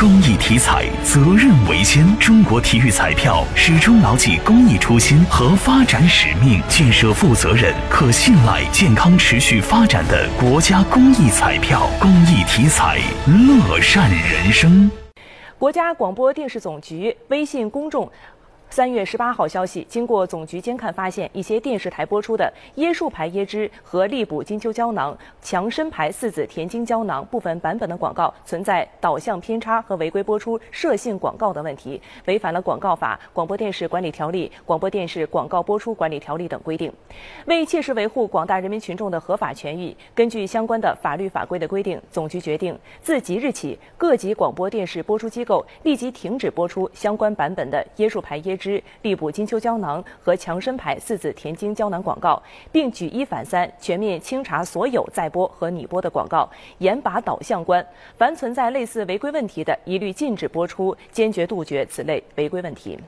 公益体彩，责任为先。中国体育彩票始终牢记公益初心和发展使命，建设负责任、可信赖、健康持续发展的国家公益彩票。公益体彩，乐善人生。国家广播电视总局微信公众。三月十八号消息，经过总局监看发现，一些电视台播出的椰树牌椰汁和力补金秋胶囊、强参牌四子甜精胶囊部分版本的广告存在导向偏差和违规播出涉性广告的问题，违反了广告法、广播电视管理条例、广播电视广告播出管理条例等规定。为切实维护广大人民群众的合法权益，根据相关的法律法规的规定，总局决定自即日起，各级广播电视播出机构立即停止播出相关版本的椰树牌椰。之利补金秋胶囊和强身牌四子田精胶囊广告，并举一反三，全面清查所有在播和拟播的广告，严把导向关。凡存在类似违规问题的，一律禁止播出，坚决杜绝此类违规问题。